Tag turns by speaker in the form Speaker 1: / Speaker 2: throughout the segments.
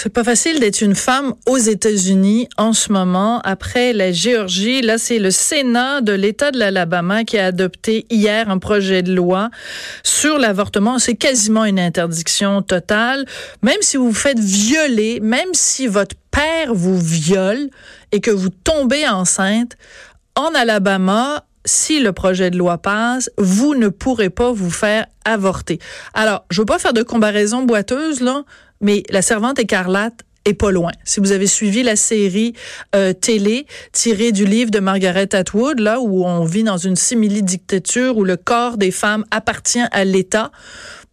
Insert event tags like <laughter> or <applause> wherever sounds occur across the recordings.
Speaker 1: C'est pas facile d'être une femme aux États-Unis en ce moment. Après la Géorgie, là, c'est le Sénat de l'État de l'Alabama qui a adopté hier un projet de loi sur l'avortement. C'est quasiment une interdiction totale. Même si vous vous faites violer, même si votre père vous viole et que vous tombez enceinte, en Alabama, si le projet de loi passe, vous ne pourrez pas vous faire avorter. Alors, je veux pas faire de comparaison boiteuse, là, mais la servante écarlate est pas loin. Si vous avez suivi la série euh, télé tirée du livre de Margaret Atwood, là où on vit dans une simili-dictature où le corps des femmes appartient à l'État,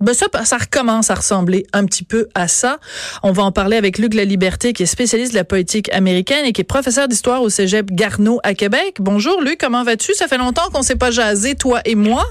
Speaker 1: ben ça, ça recommence à ressembler un petit peu à ça. On va en parler avec Luc Laliberté, qui est spécialiste de la politique américaine et qui est professeur d'histoire au Cégep Garneau à Québec. Bonjour Luc, comment vas-tu? Ça fait longtemps qu'on s'est pas jasé, toi et moi.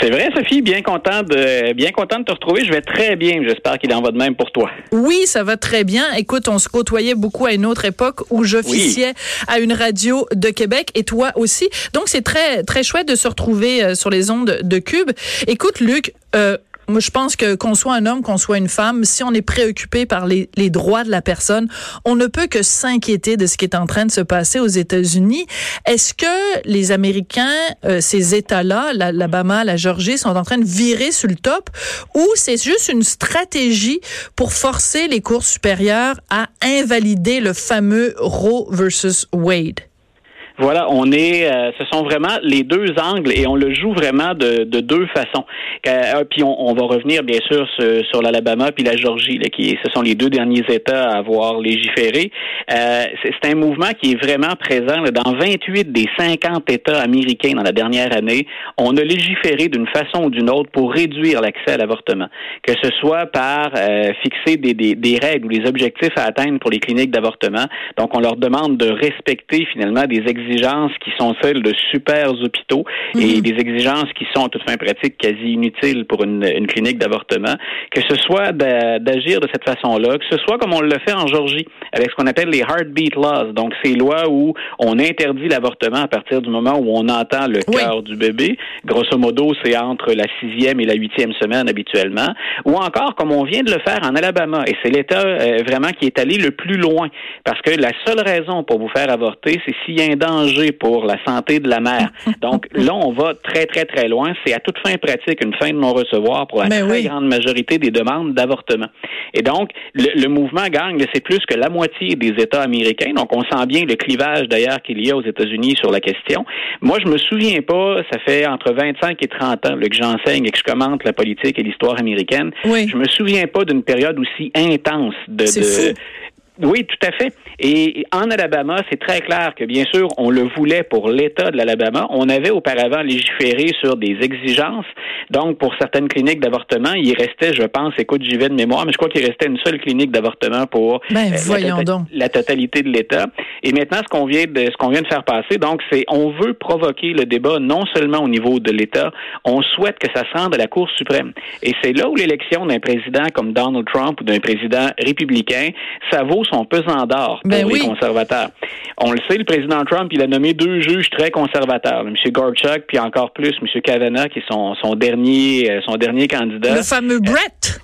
Speaker 2: C'est vrai, Sophie, bien content de bien content de te retrouver. Je vais très bien. J'espère qu'il en va de même pour toi.
Speaker 1: Oui, ça va très bien. Écoute, on se côtoyait beaucoup à une autre époque où j'officiais à une radio de Québec et toi aussi. Donc c'est très très chouette de se retrouver euh, sur les ondes de Cube. Écoute, Luc. Euh, moi, je pense que qu'on soit un homme, qu'on soit une femme, si on est préoccupé par les, droits de la personne, on ne peut que s'inquiéter de ce qui est en train de se passer aux États-Unis. Est-ce que les Américains, euh, ces États-là, l'Alabama, la Georgie, sont en train de virer sur le top, ou c'est juste une stratégie pour forcer les cours supérieures à invalider le fameux Roe versus Wade?
Speaker 2: Voilà, on est, euh, ce sont vraiment les deux angles et on le joue vraiment de, de deux façons. Euh, puis on, va revenir bien sûr sur, l'Alabama puis la Georgie, là, qui ce sont les deux derniers États à avoir légiféré. Euh, c'est un mouvement qui est vraiment présent là, dans 28 des 50 États américains dans la dernière année. On a légiféré d'une façon ou d'une autre pour réduire l'accès à l'avortement, que ce soit par euh, fixer des, des, des règles ou des objectifs à atteindre pour les cliniques d'avortement. Donc on leur demande de respecter finalement des exigences exigences qui sont celles de super hôpitaux et mhm. des exigences qui sont, à toute fin pratique, quasi inutiles pour une, une clinique d'avortement, que ce soit d'agir de cette façon-là, que ce soit comme on le fait en Georgie, avec ce qu'on appelle les heartbeat laws, donc ces lois où on interdit l'avortement à partir du moment où on entend le cœur du bébé. Grosso modo, c'est entre la sixième et la huitième semaine habituellement, ou encore comme on vient de le faire en Alabama, et c'est l'État euh, vraiment qui est allé le plus loin, parce que la seule raison pour vous faire avorter, c'est s'il y a un danger pour la santé de la mère. Donc <laughs> là, on va très, très, très loin. C'est à toute fin pratique une fin de non-recevoir pour la ben très grande majorité des demandes d'avortement. Et donc, le, mouvement gagne, c'est plus que la moitié des États américains. Donc, on sent bien le clivage d'ailleurs qu'il y a aux États-Unis sur la question. Moi, je me souviens pas, ça fait entre 25 et 30 ans que j'enseigne et que je commente la politique et l'histoire américaine. Oui. Je me souviens pas d'une période aussi intense de, de, oui, tout à fait. Et en Alabama, c'est très clair que, bien sûr, on le voulait pour l'État de l'Alabama. On avait auparavant légiféré sur des exigences. Donc, pour certaines cliniques d'avortement, il restait, je pense, écoute, j'y vais de mémoire, mais je crois qu'il restait une seule clinique d'avortement pour
Speaker 1: ben, euh, la, tota-, donc.
Speaker 2: la, totalité de l'État. Et maintenant, ce qu'on vient de ce qu'on vient de faire passer, donc, c'est on veut provoquer le débat non seulement au niveau de l'État, on souhaite que ça se rende à la Cour suprême. Et c'est là où l'élection d'un président comme Donald Trump ou d'un président républicain, ça vaut son pesant d'or pour ben les conservateurs. On le sait, le président Trump, il a nommé deux juges très conservateurs, M. Gorchuk, puis encore plus M. Kavanaugh, qui est son, son dernier euh, son dernier candidat.
Speaker 1: Le fameux Brett.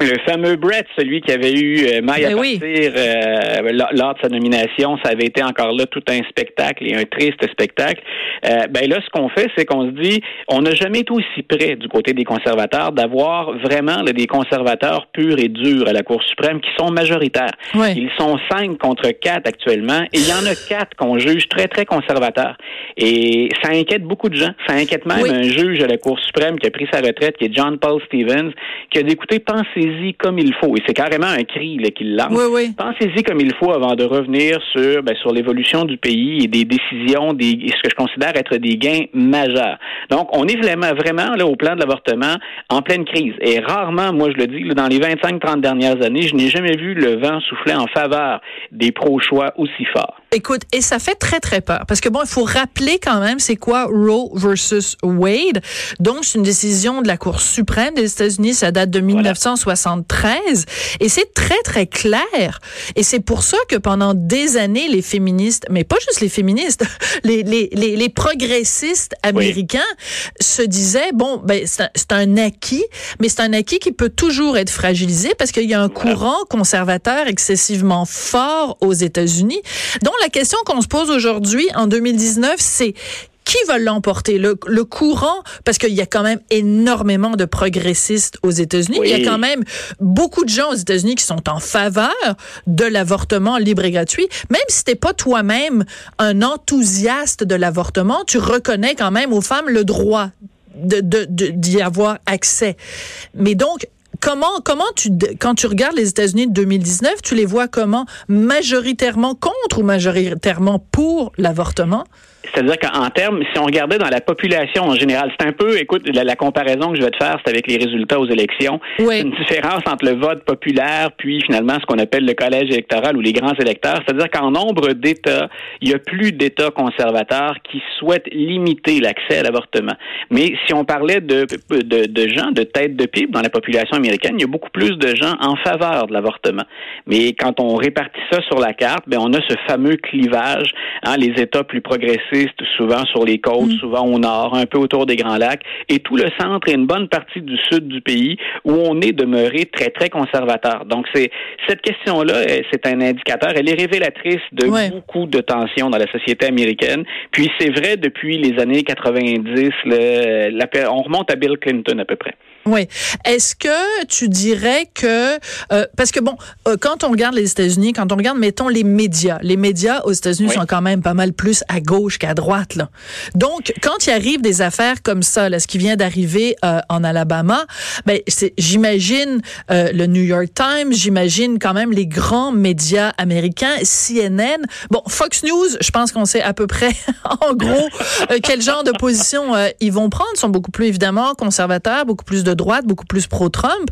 Speaker 2: Le fameux Brett, celui qui avait eu euh, maille à ben partir euh, lors de sa nomination, ça avait été encore là tout un spectacle et un triste spectacle. Euh, ben là, ce qu'on fait, c'est qu'on se dit, on n'a jamais été aussi près du côté des conservateurs d'avoir vraiment des conservateurs purs et durs à la Cour suprême qui sont majoritaires. Ils sont cinq contre quatre actuellement et il y en a quatre qu'on juge très, très conservateurs. Et ça inquiète beaucoup de gens. Ça inquiète même un juge à la Cour suprême qui a pris sa retraite, qui est John Paul Stevens, qui a dit, écoutez, pensez pensez-y comme il faut. Et c'est carrément un cri qu'il lance. Pensez-y comme il faut avant de revenir sur, ben, sur l'évolution du pays et des décisions, des, ce que je considère être des gains majeurs. Donc, on est vraiment, vraiment là, au plan de l'avortement en pleine crise. Et rarement, moi je le dis, dans les 25-30 dernières années, je n'ai jamais vu le vent souffler en faveur des pro-choix aussi fort.
Speaker 1: Écoute, et ça fait très, très peur. Parce que bon, il faut rappeler quand même c'est quoi Roe versus Wade. Donc, c'est une décision de la Cour suprême des États-Unis. Ça date de 1973. Et c'est très, très clair. Et c'est pour ça que pendant des années, les féministes, mais pas juste les féministes, <laughs> les, les, les, les progressistes américains se disaient, bon, ben, c'est un, acquis, mais c'est un acquis qui peut toujours être fragilisé parce qu'il y a un courant conservateur excessivement fort aux États-Unis. Donc, la question qu'on se pose aujourd'hui, en 2019, c'est qui va l'emporter? Le, le, courant, parce qu'il y a quand même énormément de progressistes aux États-Unis. Il y a quand même beaucoup de gens aux États-Unis qui sont en faveur de l'avortement libre et gratuit. Même si t'es pas toi-même un enthousiaste de l'avortement, tu reconnais quand même aux femmes le droit d'y de, de, avoir accès. Mais donc, comment comment tu quand tu regardes les États-Unis de 2019, tu les vois comment? Majoritairement contre ou majoritairement pour l'avortement?
Speaker 2: C'est-à-dire qu'en termes, si on regardait dans la population en général, c'est un peu, écoute, la, comparaison que je vais te faire, c'est avec les résultats aux élections.
Speaker 1: Oui.
Speaker 2: une différence entre le vote populaire puis finalement ce qu'on appelle le collège électoral ou les grands électeurs. C'est-à-dire qu'en nombre d'États, il y a plus d'États conservateurs qui souhaitent limiter l'accès à l'avortement. Mais si on parlait de, de, de gens de tête de pipe dans la population américaine, il y a beaucoup plus de gens en faveur de l'avortement. Mais quand on répartit ça sur la carte, ben on a ce fameux clivage, hein, les États plus progressistes souvent sur les côtes, mm. souvent au nord, un peu autour des Grands Lacs, et tout le centre et une bonne partie du sud du pays où on est demeuré très, très conservateur. Donc, c'est cette question-là, c'est un indicateur. Elle est révélatrice de beaucoup de tensions dans la société américaine. Puis, c'est vrai depuis les années 90, le, on remonte à Bill Clinton à peu près.
Speaker 1: Oui. Est-ce que tu dirais que euh, parce que bon, euh, quand on regarde les États-Unis, quand on regarde mettons les médias, les médias aux États-Unis sont quand même pas mal plus à gauche qu'à droite là. Donc quand il arrive des affaires comme ça, là, ce qui vient d'arriver euh, en Alabama, ben j'imagine le New York Times, j'imagine quand même les grands médias américains, CNN, bon Fox News, je pense qu'on sait à peu près <laughs> en gros quel genre de position ils vont prendre, ils sont beaucoup plus évidemment conservateurs, beaucoup plus de droite, beaucoup plus pro-Trump.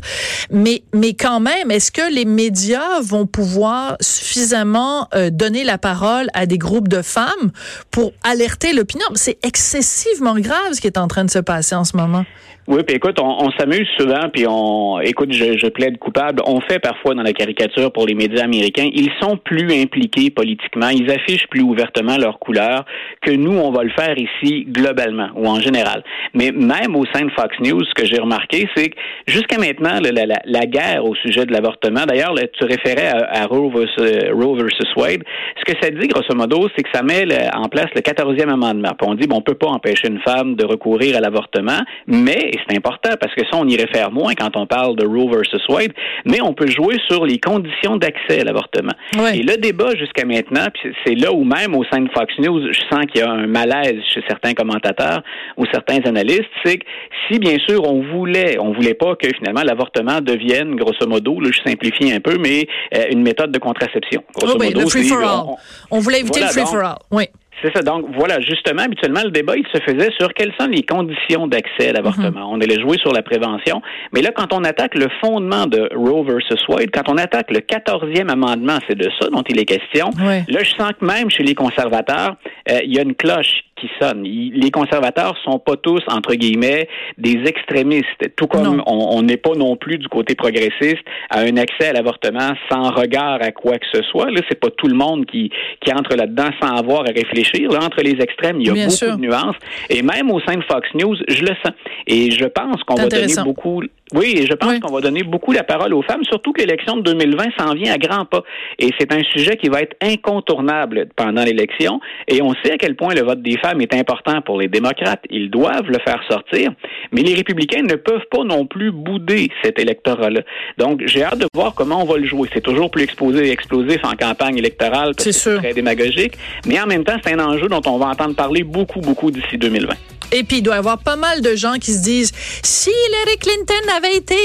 Speaker 1: Mais, mais quand même, est-ce que les médias vont pouvoir suffisamment euh, donner la parole à des groupes de femmes pour alerter l'opinion? C'est excessivement grave ce qui est en train de se passer en ce moment.
Speaker 2: Oui, puis écoute, on, s'amuse souvent, puis on, écoute, je, plaide coupable. On fait parfois dans la caricature pour les médias américains. Ils sont plus impliqués politiquement. Ils affichent plus ouvertement leurs couleurs que nous, on va le faire ici globalement ou en général. Mais même au sein de Fox News, ce que j'ai remarqué, c'est que jusqu'à maintenant, la, la, la, guerre au sujet de l'avortement. D'ailleurs, tu référais à, Roe, versus, Wade. Ce que ça dit, grosso modo, c'est que ça met en place le 14e amendement. Puis on dit, bon, on peut pas empêcher une femme de recourir à l'avortement, mais et c'est important parce que ça, on y réfère moins quand on parle de Roe versus Wade, mais on peut jouer sur les conditions d'accès à l'avortement. Et le débat jusqu'à maintenant, c'est là où même au sein de Fox News, je sens qu'il y a un malaise chez certains commentateurs ou certains analystes, c'est que si bien sûr on voulait, on voulait pas que finalement l'avortement devienne, grosso modo, là, je simplifie un peu, mais euh, une méthode de contraception.
Speaker 1: Grosso oh, modo, le free for all. On, voulait éviter le free for all. Oui.
Speaker 2: C'est ça. Donc, voilà, justement, habituellement, le débat, il se faisait sur quelles sont les conditions d'accès à l'avortement. Mhm. On allait jouer sur la prévention. Mais là, quand on attaque le fondement de Roe versus Wade, quand on attaque le 14e amendement, c'est de ça dont il est question. Là, je sens que même chez les conservateurs, euh, il y a une cloche qui sonne. les conservateurs sont pas tous, entre guillemets, des extrémistes. Tout comme on n'est pas non plus du côté progressiste à un accès à l'avortement sans regard à quoi que ce soit. Là, c'est pas tout le monde qui, qui entre là-dedans sans avoir à réfléchir. Là, entre les extrêmes, il y a beaucoup de nuances. Et même au sein de Fox News, je le sens. Et je pense qu'on va donner beaucoup oui, et je pense qu'on va donner beaucoup la parole aux femmes, surtout que l'élection de 2020 s'en vient à grands pas. Et c'est un sujet qui va être incontournable pendant l'élection. Et on sait à quel point le vote des femmes est important pour les démocrates. Ils doivent le faire sortir. Mais les républicains ne peuvent pas non plus bouder cet électorat-là. Donc, j'ai hâte de voir comment on va le jouer. C'est toujours plus exposé et explosif en campagne électorale parce que c'est très démagogique. Mais en même temps, c'est un enjeu dont on va entendre parler beaucoup, beaucoup d'ici 2020.
Speaker 1: Et puis, il doit y avoir pas mal de gens qui se disent, si Hillary Clinton avait été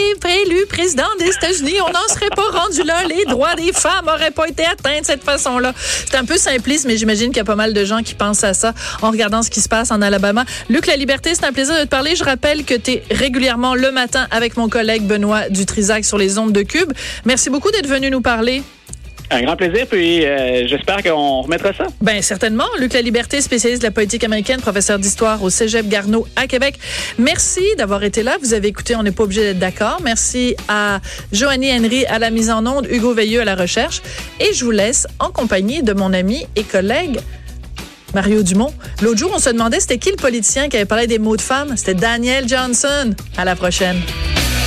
Speaker 1: élu président des États-Unis, on n'en serait pas rendu là. Les droits des femmes n'auraient pas été atteints de cette façon-là. C'est un peu simpliste, mais j'imagine qu'il y a pas mal de gens qui pensent à ça en regardant ce qui se passe en Alabama. Luc, la liberté, c'est un plaisir de te parler. Je rappelle que tu es régulièrement le matin avec mon collègue Benoît Dutrisac sur les ondes de Cube. Merci beaucoup d'être venu nous parler.
Speaker 2: Un grand plaisir, puis euh, j'espère qu'on remettra ça.
Speaker 1: Ben certainement. Luc La Liberté, spécialiste de la politique américaine, professeur d'histoire au Cégep Garneau à Québec. Merci d'avoir été là. Vous avez écouté, on n'est pas obligé d'être d'accord. Merci à Joanny Henry à la mise en onde, Hugo Veilleux à la recherche. Et je vous laisse en compagnie de mon ami et collègue Mario Dumont. L'autre jour, on se demandait c'était qui le politicien qui avait parlé des mots de femmes. C'était Daniel Johnson. À la prochaine.